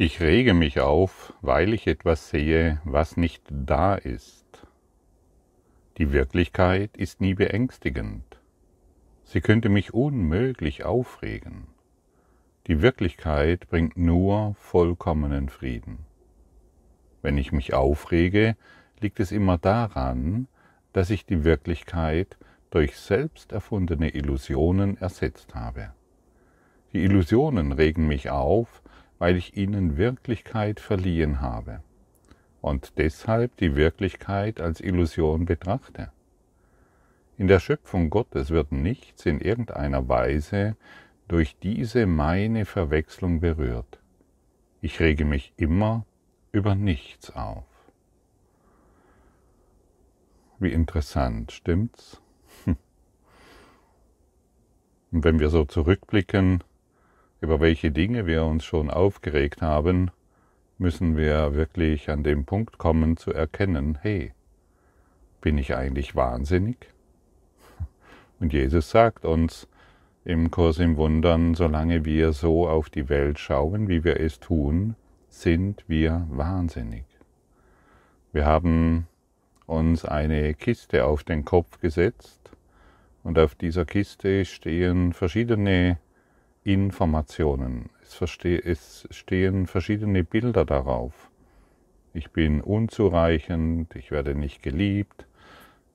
Ich rege mich auf, weil ich etwas sehe, was nicht da ist. Die Wirklichkeit ist nie beängstigend. Sie könnte mich unmöglich aufregen. Die Wirklichkeit bringt nur vollkommenen Frieden. Wenn ich mich aufrege, liegt es immer daran, dass ich die Wirklichkeit durch selbst erfundene Illusionen ersetzt habe. Die Illusionen regen mich auf, weil ich ihnen Wirklichkeit verliehen habe und deshalb die Wirklichkeit als Illusion betrachte. In der Schöpfung Gottes wird nichts in irgendeiner Weise durch diese meine Verwechslung berührt. Ich rege mich immer über nichts auf. Wie interessant, stimmt's? Und wenn wir so zurückblicken, über welche Dinge wir uns schon aufgeregt haben, müssen wir wirklich an den Punkt kommen zu erkennen, hey, bin ich eigentlich wahnsinnig? Und Jesus sagt uns im Kurs im Wundern, solange wir so auf die Welt schauen, wie wir es tun, sind wir wahnsinnig. Wir haben uns eine Kiste auf den Kopf gesetzt und auf dieser Kiste stehen verschiedene Informationen. Es, stehen verschiedene Bilder darauf. Ich bin unzureichend, ich werde nicht geliebt,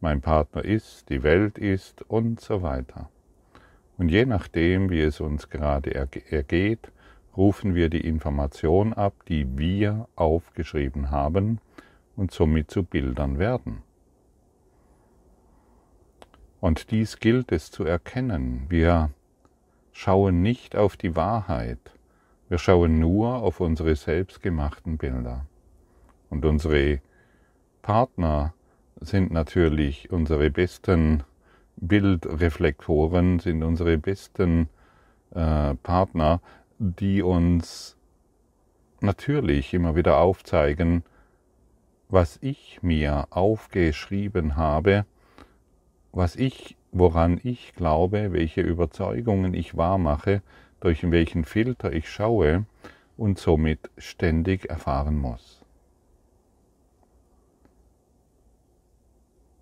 mein Partner ist, die Welt ist und so weiter. Und je nachdem, wie es uns gerade ergeht, rufen wir die Information ab, die wir aufgeschrieben haben und somit zu Bildern werden. Und dies gilt es zu erkennen. Wir schauen nicht auf die Wahrheit, wir schauen nur auf unsere selbstgemachten Bilder. Und unsere Partner sind natürlich unsere besten Bildreflektoren, sind unsere besten äh, Partner, die uns natürlich immer wieder aufzeigen, was ich mir aufgeschrieben habe, was ich woran ich glaube, welche Überzeugungen ich wahrmache, durch welchen Filter ich schaue und somit ständig erfahren muss.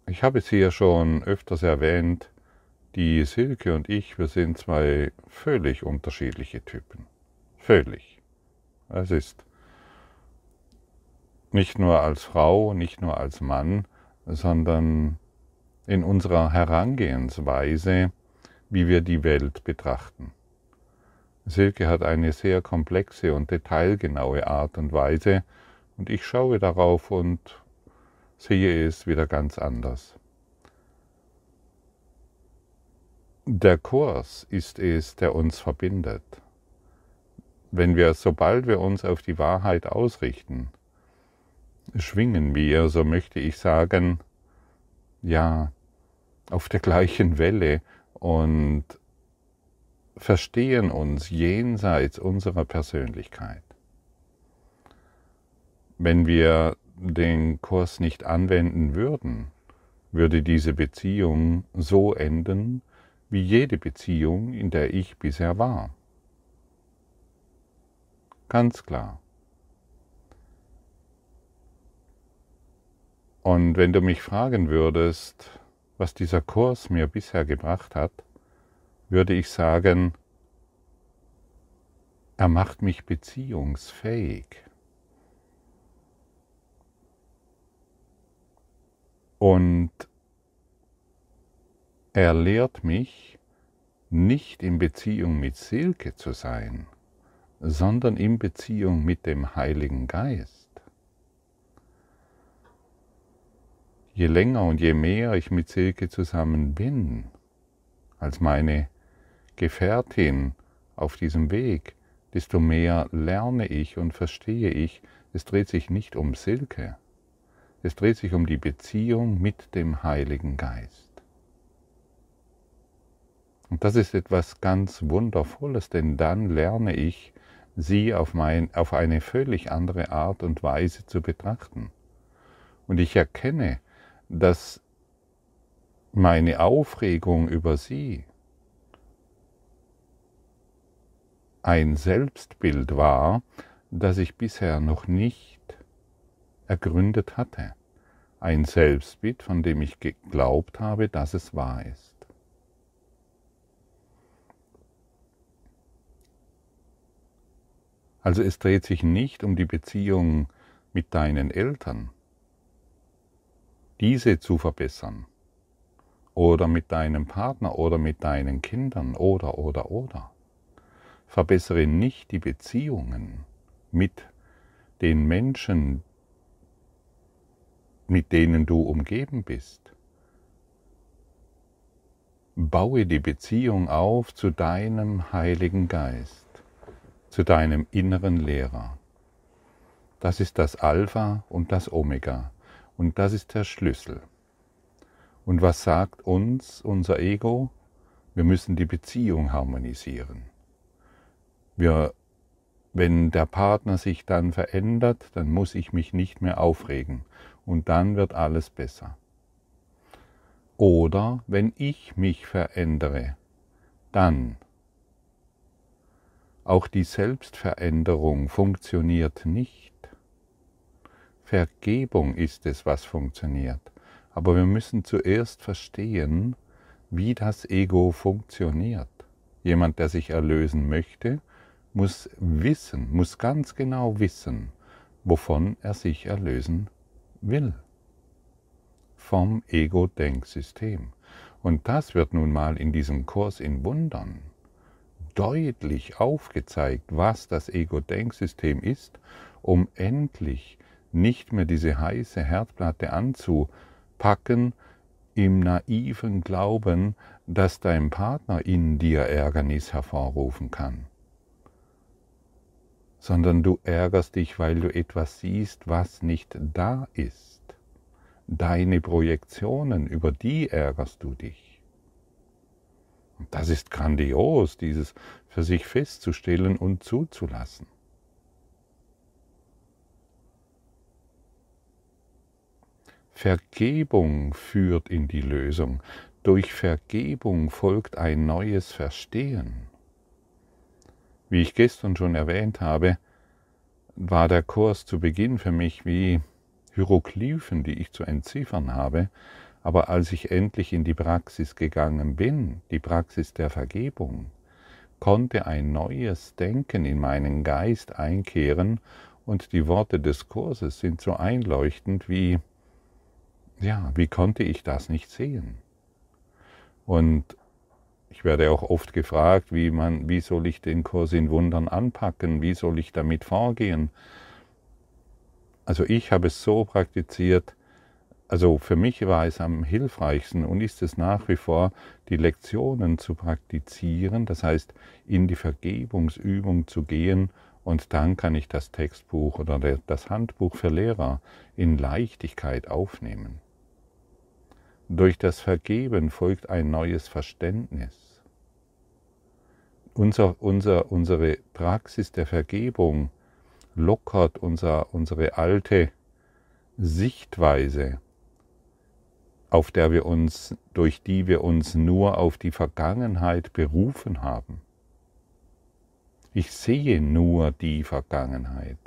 Ich habe es hier schon öfters erwähnt, die Silke und ich, wir sind zwei völlig unterschiedliche Typen. Völlig. Es ist nicht nur als Frau, nicht nur als Mann, sondern in unserer Herangehensweise, wie wir die Welt betrachten. Silke hat eine sehr komplexe und detailgenaue Art und Weise und ich schaue darauf und sehe es wieder ganz anders. Der Kurs ist es, der uns verbindet. Wenn wir, sobald wir uns auf die Wahrheit ausrichten, schwingen wir, so möchte ich sagen, ja, auf der gleichen Welle und verstehen uns jenseits unserer Persönlichkeit. Wenn wir den Kurs nicht anwenden würden, würde diese Beziehung so enden, wie jede Beziehung, in der ich bisher war. Ganz klar. Und wenn du mich fragen würdest, was dieser Kurs mir bisher gebracht hat, würde ich sagen, er macht mich beziehungsfähig. Und er lehrt mich, nicht in Beziehung mit Silke zu sein, sondern in Beziehung mit dem Heiligen Geist. Je länger und je mehr ich mit Silke zusammen bin, als meine Gefährtin auf diesem Weg, desto mehr lerne ich und verstehe ich, es dreht sich nicht um Silke, es dreht sich um die Beziehung mit dem Heiligen Geist. Und das ist etwas ganz Wundervolles, denn dann lerne ich, sie auf, mein, auf eine völlig andere Art und Weise zu betrachten. Und ich erkenne, dass meine Aufregung über sie ein Selbstbild war, das ich bisher noch nicht ergründet hatte. Ein Selbstbild, von dem ich geglaubt habe, dass es wahr ist. Also es dreht sich nicht um die Beziehung mit deinen Eltern, diese zu verbessern, oder mit deinem Partner oder mit deinen Kindern oder oder oder. Verbessere nicht die Beziehungen mit den Menschen, mit denen du umgeben bist. Baue die Beziehung auf zu deinem Heiligen Geist, zu deinem inneren Lehrer. Das ist das Alpha und das Omega und das ist der Schlüssel. Und was sagt uns unser Ego? Wir müssen die Beziehung harmonisieren. Wir, wenn der Partner sich dann verändert, dann muss ich mich nicht mehr aufregen und dann wird alles besser. Oder wenn ich mich verändere, dann. Auch die Selbstveränderung funktioniert nicht. Vergebung ist es, was funktioniert. Aber wir müssen zuerst verstehen, wie das Ego funktioniert. Jemand, der sich erlösen möchte, muss wissen, muss ganz genau wissen, wovon er sich erlösen will. Vom Ego-Denksystem. Und das wird nun mal in diesem Kurs in Wundern deutlich aufgezeigt, was das Ego-Denksystem ist, um endlich nicht mehr diese heiße Herdplatte anzupacken, im naiven Glauben, dass dein Partner in dir Ärgernis hervorrufen kann sondern du ärgerst dich, weil du etwas siehst, was nicht da ist. Deine Projektionen, über die ärgerst du dich. Und das ist grandios, dieses für sich festzustellen und zuzulassen. Vergebung führt in die Lösung. Durch Vergebung folgt ein neues Verstehen. Wie ich gestern schon erwähnt habe, war der Kurs zu Beginn für mich wie Hieroglyphen, die ich zu entziffern habe, aber als ich endlich in die Praxis gegangen bin, die Praxis der Vergebung, konnte ein neues Denken in meinen Geist einkehren und die Worte des Kurses sind so einleuchtend wie, ja, wie konnte ich das nicht sehen? Und ich werde auch oft gefragt, wie, man, wie soll ich den Kurs in Wundern anpacken, wie soll ich damit vorgehen. Also ich habe es so praktiziert, also für mich war es am hilfreichsten und ist es nach wie vor, die Lektionen zu praktizieren, das heißt in die Vergebungsübung zu gehen und dann kann ich das Textbuch oder das Handbuch für Lehrer in Leichtigkeit aufnehmen. Durch das Vergeben folgt ein neues Verständnis. Unser, unser, unsere Praxis der Vergebung lockert unser, unsere alte Sichtweise, auf der wir uns, durch die wir uns nur auf die Vergangenheit berufen haben. Ich sehe nur die Vergangenheit.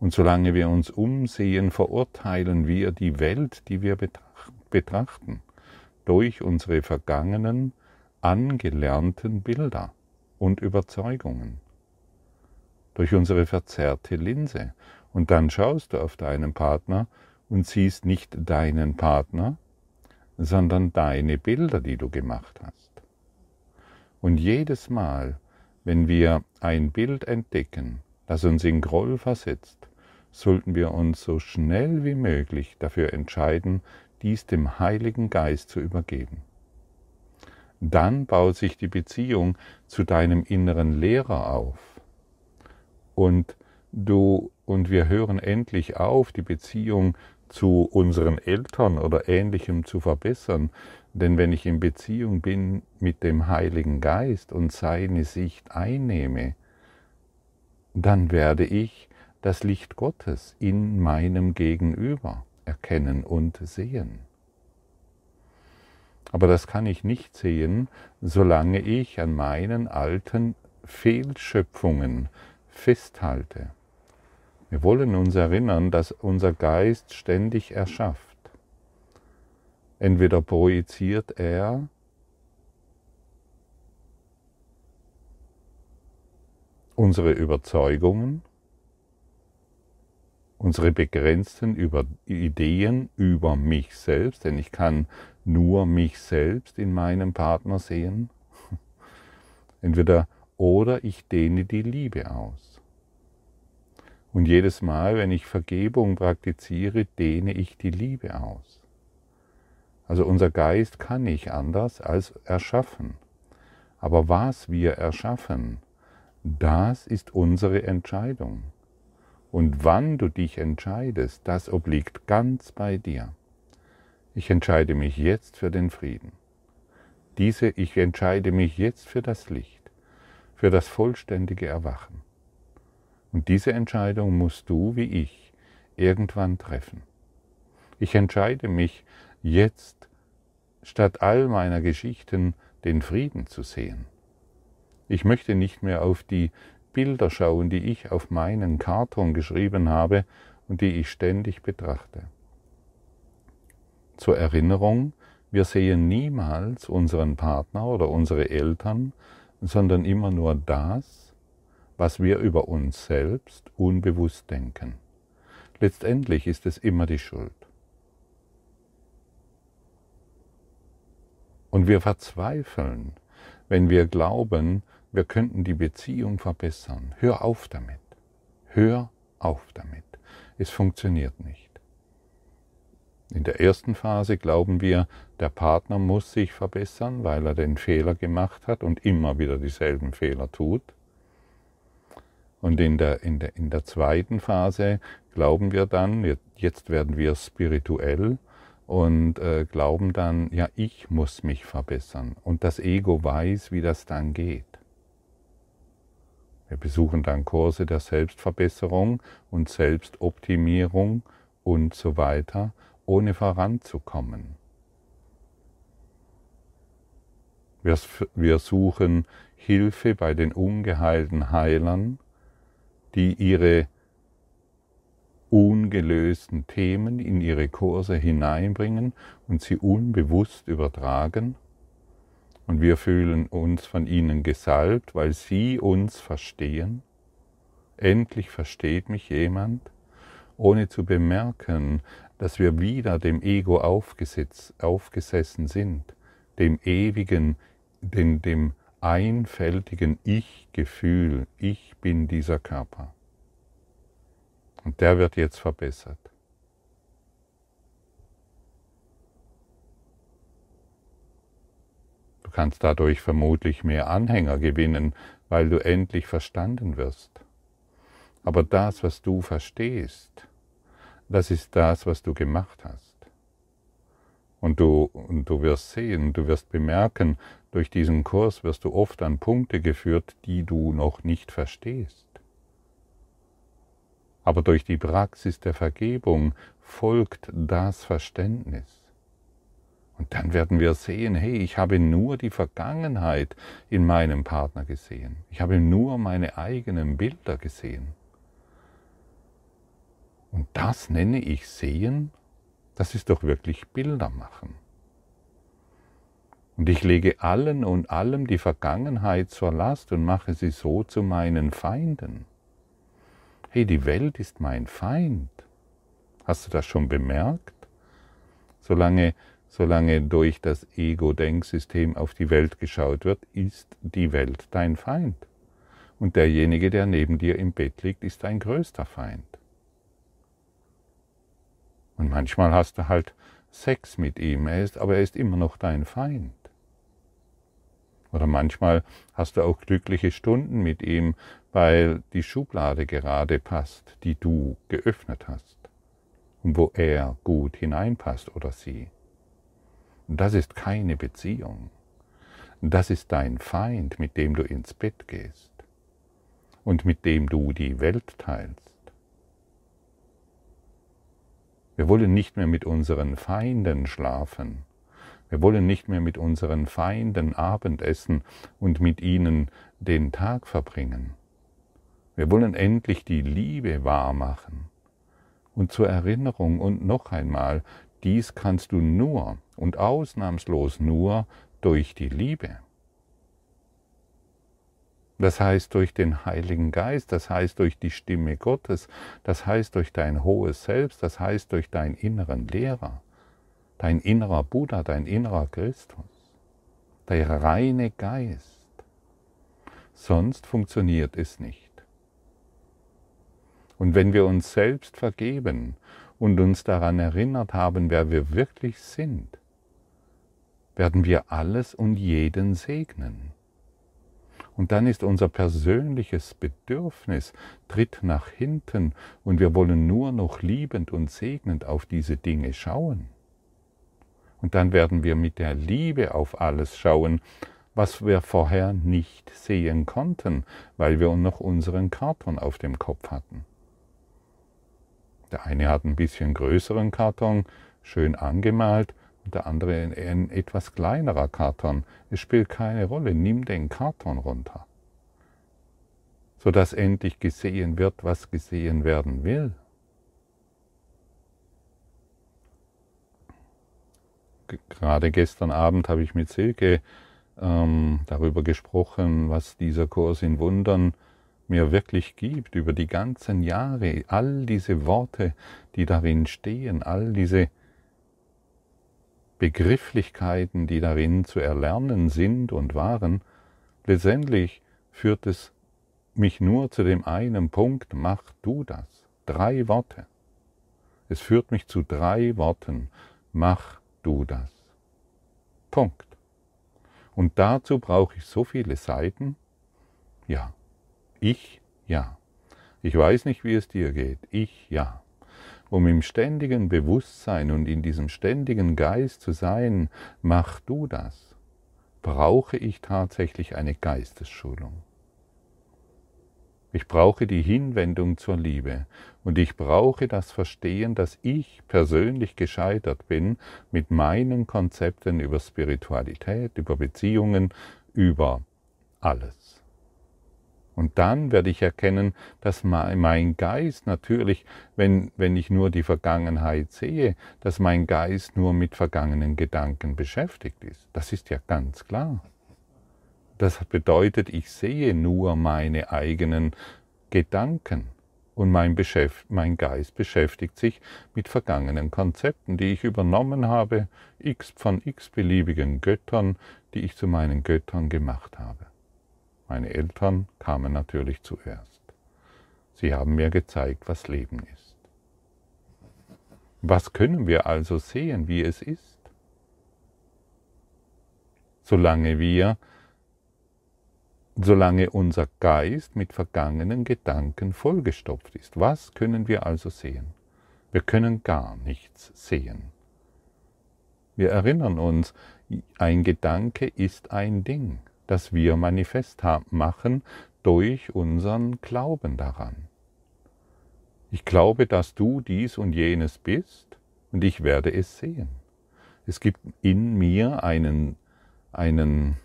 Und solange wir uns umsehen, verurteilen wir die Welt, die wir betrachten betrachten, durch unsere vergangenen, angelernten Bilder und Überzeugungen, durch unsere verzerrte Linse. Und dann schaust du auf deinen Partner und siehst nicht deinen Partner, sondern deine Bilder, die du gemacht hast. Und jedes Mal, wenn wir ein Bild entdecken, das uns in Groll versetzt, sollten wir uns so schnell wie möglich dafür entscheiden, dies dem Heiligen Geist zu übergeben. Dann baut sich die Beziehung zu deinem inneren Lehrer auf. Und du und wir hören endlich auf, die Beziehung zu unseren Eltern oder ähnlichem zu verbessern, denn wenn ich in Beziehung bin mit dem Heiligen Geist und seine Sicht einnehme, dann werde ich das Licht Gottes in meinem Gegenüber erkennen und sehen. Aber das kann ich nicht sehen, solange ich an meinen alten Fehlschöpfungen festhalte. Wir wollen uns erinnern, dass unser Geist ständig erschafft. Entweder projiziert er unsere Überzeugungen, unsere begrenzten Ideen über mich selbst, denn ich kann nur mich selbst in meinem Partner sehen. Entweder oder ich dehne die Liebe aus. Und jedes Mal, wenn ich Vergebung praktiziere, dehne ich die Liebe aus. Also unser Geist kann nicht anders als erschaffen. Aber was wir erschaffen, das ist unsere Entscheidung. Und wann du dich entscheidest, das obliegt ganz bei dir. Ich entscheide mich jetzt für den Frieden. Diese, ich entscheide mich jetzt für das Licht, für das vollständige Erwachen. Und diese Entscheidung musst du wie ich irgendwann treffen. Ich entscheide mich jetzt, statt all meiner Geschichten den Frieden zu sehen. Ich möchte nicht mehr auf die Bilder schauen, die ich auf meinen Karton geschrieben habe und die ich ständig betrachte. Zur Erinnerung, wir sehen niemals unseren Partner oder unsere Eltern, sondern immer nur das, was wir über uns selbst unbewusst denken. Letztendlich ist es immer die Schuld. Und wir verzweifeln, wenn wir glauben, wir könnten die Beziehung verbessern. Hör auf damit. Hör auf damit. Es funktioniert nicht. In der ersten Phase glauben wir, der Partner muss sich verbessern, weil er den Fehler gemacht hat und immer wieder dieselben Fehler tut. Und in der, in, der, in der zweiten Phase glauben wir dann, jetzt werden wir spirituell und äh, glauben dann, ja, ich muss mich verbessern. Und das Ego weiß, wie das dann geht. Wir besuchen dann Kurse der Selbstverbesserung und Selbstoptimierung und so weiter, ohne voranzukommen. Wir, suchen Hilfe bei den ungeheilten Heilern, die ihre ungelösten Themen in ihre Kurse hineinbringen und sie unbewusst übertragen. Und wir fühlen uns von ihnen gesalbt, weil sie uns verstehen. Endlich versteht mich jemand, ohne zu bemerken, dass wir wieder dem Ego aufgesessen sind, dem ewigen, dem, dem einfältigen Ich-Gefühl, ich bin dieser Körper. Und der wird jetzt verbessert. Kannst dadurch vermutlich mehr Anhänger gewinnen, weil du endlich verstanden wirst. Aber das, was du verstehst, das ist das, was du gemacht hast. Und du, und du wirst sehen, du wirst bemerken, durch diesen Kurs wirst du oft an Punkte geführt, die du noch nicht verstehst. Aber durch die Praxis der Vergebung folgt das Verständnis. Und dann werden wir sehen, hey, ich habe nur die Vergangenheit in meinem Partner gesehen. Ich habe nur meine eigenen Bilder gesehen. Und das nenne ich sehen das ist doch wirklich Bilder machen. Und ich lege allen und allem die Vergangenheit zur Last und mache sie so zu meinen Feinden. Hey, die Welt ist mein Feind. Hast du das schon bemerkt? Solange, solange durch das Ego-Denksystem auf die Welt geschaut wird, ist die Welt dein Feind. Und derjenige, der neben dir im Bett liegt, ist dein größter Feind. Und manchmal hast du halt Sex mit ihm, er ist, aber er ist immer noch dein Feind. Oder manchmal hast du auch glückliche Stunden mit ihm, weil die Schublade gerade passt, die du geöffnet hast und wo er gut hineinpasst oder sie. Das ist keine Beziehung. Das ist dein Feind, mit dem du ins Bett gehst und mit dem du die Welt teilst. Wir wollen nicht mehr mit unseren Feinden schlafen. Wir wollen nicht mehr mit unseren Feinden Abendessen und mit ihnen den Tag verbringen. Wir wollen endlich die Liebe wahr machen. Und zur Erinnerung und noch einmal, dies kannst du nur und ausnahmslos nur durch die Liebe. Das heißt durch den Heiligen Geist, das heißt durch die Stimme Gottes, das heißt durch dein hohes Selbst, das heißt durch deinen inneren Lehrer, dein innerer Buddha, dein innerer Christus, der reine Geist. Sonst funktioniert es nicht. Und wenn wir uns selbst vergeben und uns daran erinnert haben, wer wir wirklich sind, werden wir alles und jeden segnen. Und dann ist unser persönliches Bedürfnis tritt nach hinten und wir wollen nur noch liebend und segnend auf diese Dinge schauen. Und dann werden wir mit der Liebe auf alles schauen, was wir vorher nicht sehen konnten, weil wir noch unseren Karton auf dem Kopf hatten. Der eine hat ein bisschen größeren Karton, schön angemalt, und der andere ein etwas kleinerer Karton. Es spielt keine Rolle, nimm den Karton runter, sodass endlich gesehen wird, was gesehen werden will. Gerade gestern Abend habe ich mit Silke ähm, darüber gesprochen, was dieser Kurs in Wundern mir wirklich gibt, über die ganzen Jahre, all diese Worte, die darin stehen, all diese Begrifflichkeiten, die darin zu erlernen sind und waren, letztendlich führt es mich nur zu dem einen Punkt, mach du das. Drei Worte. Es führt mich zu drei Worten, mach du das. Punkt. Und dazu brauche ich so viele Seiten? Ja. Ich ja. Ich weiß nicht, wie es dir geht. Ich ja. Um im ständigen Bewusstsein und in diesem ständigen Geist zu sein, mach du das. Brauche ich tatsächlich eine Geistesschulung. Ich brauche die Hinwendung zur Liebe und ich brauche das Verstehen, dass ich persönlich gescheitert bin mit meinen Konzepten über Spiritualität, über Beziehungen, über alles. Und dann werde ich erkennen, dass mein Geist natürlich, wenn, wenn ich nur die Vergangenheit sehe, dass mein Geist nur mit vergangenen Gedanken beschäftigt ist. Das ist ja ganz klar. Das bedeutet, ich sehe nur meine eigenen Gedanken und mein, Beschäft, mein Geist beschäftigt sich mit vergangenen Konzepten, die ich übernommen habe, x von x beliebigen Göttern, die ich zu meinen Göttern gemacht habe. Meine Eltern kamen natürlich zuerst. Sie haben mir gezeigt, was Leben ist. Was können wir also sehen, wie es ist? Solange wir, solange unser Geist mit vergangenen Gedanken vollgestopft ist. Was können wir also sehen? Wir können gar nichts sehen. Wir erinnern uns, ein Gedanke ist ein Ding das wir manifest machen durch unseren Glauben daran. Ich glaube, dass du dies und jenes bist und ich werde es sehen. Es gibt in mir einen, einen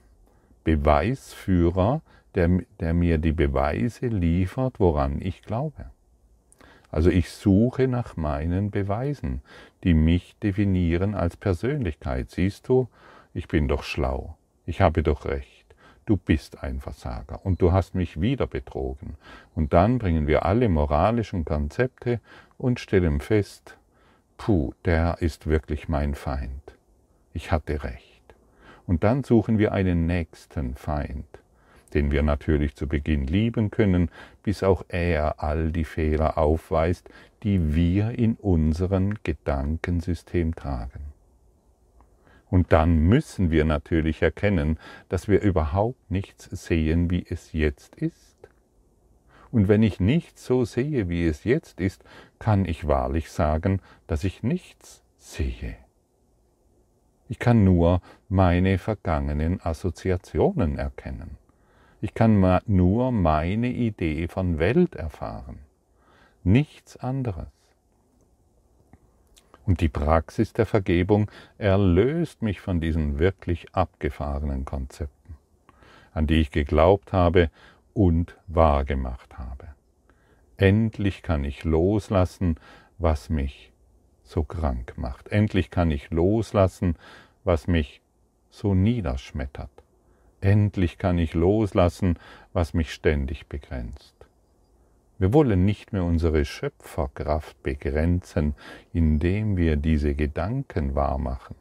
Beweisführer, der, der mir die Beweise liefert, woran ich glaube. Also ich suche nach meinen Beweisen, die mich definieren als Persönlichkeit. Siehst du, ich bin doch schlau, ich habe doch recht du bist ein Versager und du hast mich wieder betrogen. Und dann bringen wir alle moralischen Konzepte und stellen fest, puh, der ist wirklich mein Feind. Ich hatte recht. Und dann suchen wir einen nächsten Feind, den wir natürlich zu Beginn lieben können, bis auch er all die Fehler aufweist, die wir in unserem Gedankensystem tragen. Und dann müssen wir natürlich erkennen, dass wir überhaupt nichts sehen, wie es jetzt ist. Und wenn ich nichts so sehe, wie es jetzt ist, kann ich wahrlich sagen, dass ich nichts sehe. Ich kann nur meine vergangenen Assoziationen erkennen. Ich kann nur meine Idee von Welt erfahren. Nichts anderes. Und die Praxis der Vergebung erlöst mich von diesen wirklich abgefahrenen Konzepten, an die ich geglaubt habe und wahrgemacht habe. Endlich kann ich loslassen, was mich so krank macht. Endlich kann ich loslassen, was mich so niederschmettert. Endlich kann ich loslassen, was mich ständig begrenzt. Wir wollen nicht mehr unsere Schöpferkraft begrenzen, indem wir diese Gedanken wahrmachen,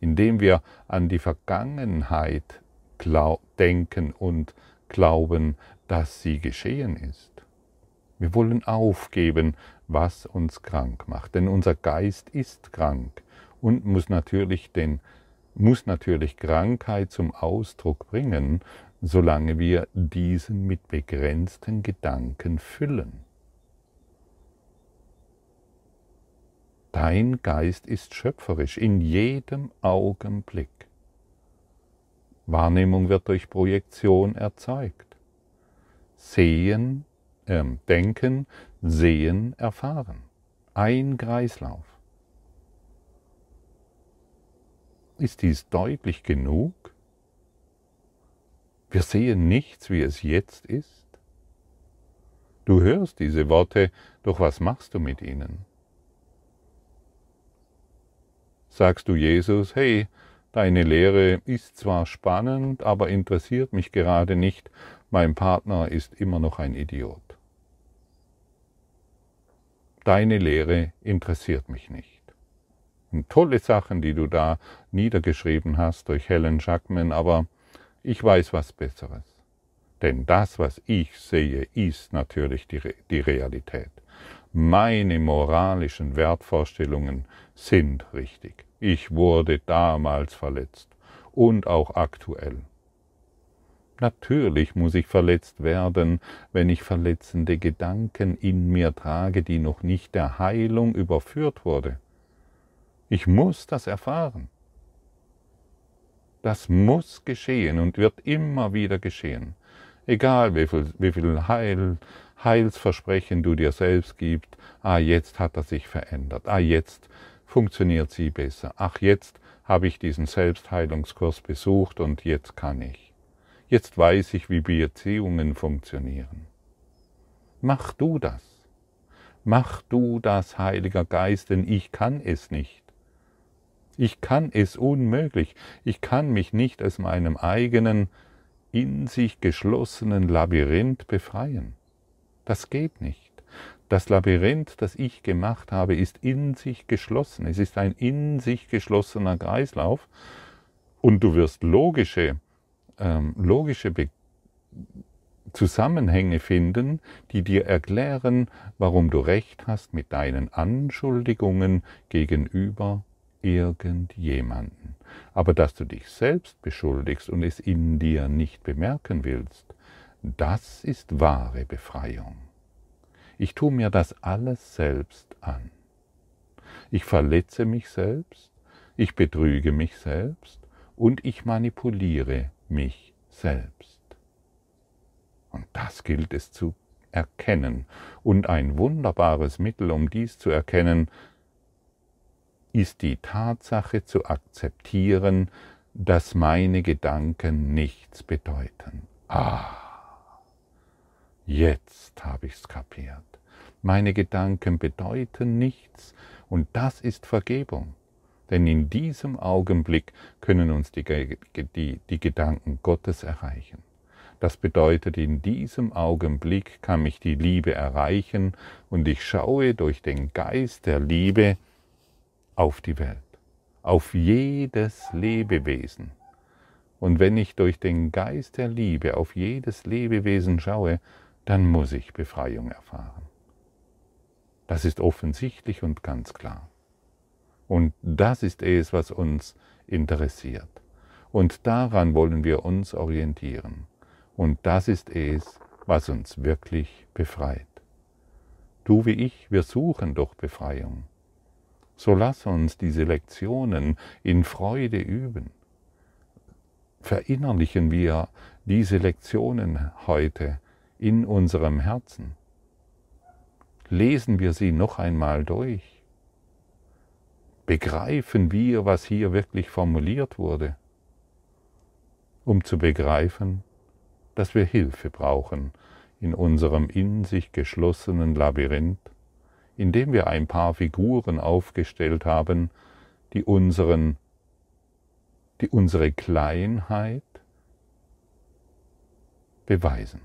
indem wir an die Vergangenheit denken und glauben, dass sie geschehen ist. Wir wollen aufgeben, was uns krank macht, denn unser Geist ist krank und muss natürlich, den, muss natürlich Krankheit zum Ausdruck bringen, solange wir diesen mit begrenzten Gedanken füllen. Dein Geist ist schöpferisch in jedem Augenblick. Wahrnehmung wird durch Projektion erzeugt. Sehen, äh, Denken, Sehen, Erfahren. Ein Kreislauf. Ist dies deutlich genug? Wir sehen nichts, wie es jetzt ist. Du hörst diese Worte, doch was machst du mit ihnen? Sagst du Jesus, hey, deine Lehre ist zwar spannend, aber interessiert mich gerade nicht, mein Partner ist immer noch ein Idiot. Deine Lehre interessiert mich nicht. Und tolle Sachen, die du da niedergeschrieben hast durch Helen Jackman, aber ich weiß was Besseres. Denn das, was ich sehe, ist natürlich die, die Realität. Meine moralischen Wertvorstellungen sind richtig. Ich wurde damals verletzt und auch aktuell. Natürlich muss ich verletzt werden, wenn ich verletzende Gedanken in mir trage, die noch nicht der Heilung überführt wurde. Ich muss das erfahren. Das muss geschehen und wird immer wieder geschehen. Egal wie viel, wie viel Heil, Heilsversprechen du dir selbst gibst, ah, jetzt hat er sich verändert, ah, jetzt funktioniert sie besser, ach, jetzt habe ich diesen Selbstheilungskurs besucht und jetzt kann ich. Jetzt weiß ich, wie Beziehungen funktionieren. Mach du das. Mach du das, Heiliger Geist, denn ich kann es nicht. Ich kann es unmöglich. Ich kann mich nicht aus meinem eigenen, in sich geschlossenen Labyrinth befreien. Das geht nicht. Das Labyrinth, das ich gemacht habe, ist in sich geschlossen. Es ist ein in sich geschlossener Kreislauf. Und du wirst logische, ähm, logische Be Zusammenhänge finden, die dir erklären, warum du recht hast mit deinen Anschuldigungen gegenüber irgendjemanden. Aber dass du dich selbst beschuldigst und es in dir nicht bemerken willst, das ist wahre Befreiung. Ich tue mir das alles selbst an. Ich verletze mich selbst, ich betrüge mich selbst und ich manipuliere mich selbst. Und das gilt es zu erkennen. Und ein wunderbares Mittel, um dies zu erkennen, ist die Tatsache zu akzeptieren, dass meine Gedanken nichts bedeuten. Ah, jetzt habe ich's kapiert. Meine Gedanken bedeuten nichts und das ist Vergebung. Denn in diesem Augenblick können uns die, die, die Gedanken Gottes erreichen. Das bedeutet, in diesem Augenblick kann mich die Liebe erreichen und ich schaue durch den Geist der Liebe auf die Welt, auf jedes Lebewesen. Und wenn ich durch den Geist der Liebe auf jedes Lebewesen schaue, dann muss ich Befreiung erfahren. Das ist offensichtlich und ganz klar. Und das ist es, was uns interessiert. Und daran wollen wir uns orientieren. Und das ist es, was uns wirklich befreit. Du wie ich, wir suchen doch Befreiung. So lass uns diese Lektionen in Freude üben. Verinnerlichen wir diese Lektionen heute in unserem Herzen. Lesen wir sie noch einmal durch. Begreifen wir, was hier wirklich formuliert wurde, um zu begreifen, dass wir Hilfe brauchen in unserem in sich geschlossenen Labyrinth, in dem wir ein paar Figuren aufgestellt haben, die unseren die unsere Kleinheit beweisen.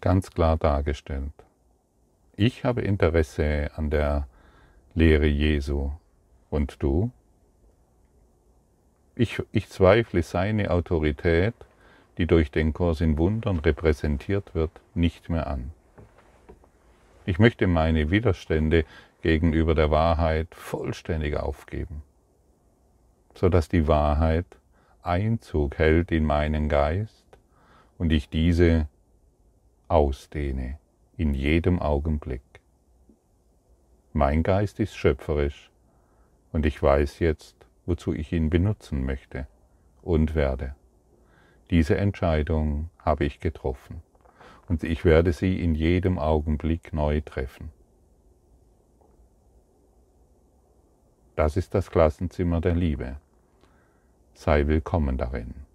Ganz klar dargestellt. Ich habe Interesse an der Lehre Jesu. Und du? Ich, ich zweifle seine Autorität, die durch den Kurs in Wundern repräsentiert wird, nicht mehr an. Ich möchte meine Widerstände gegenüber der Wahrheit vollständig aufgeben, so dass die Wahrheit Einzug hält in meinen Geist und ich diese ausdehne in jedem Augenblick. Mein Geist ist schöpferisch und ich weiß jetzt, wozu ich ihn benutzen möchte und werde. Diese Entscheidung habe ich getroffen und ich werde sie in jedem Augenblick neu treffen. Das ist das Klassenzimmer der Liebe. Sei willkommen darin.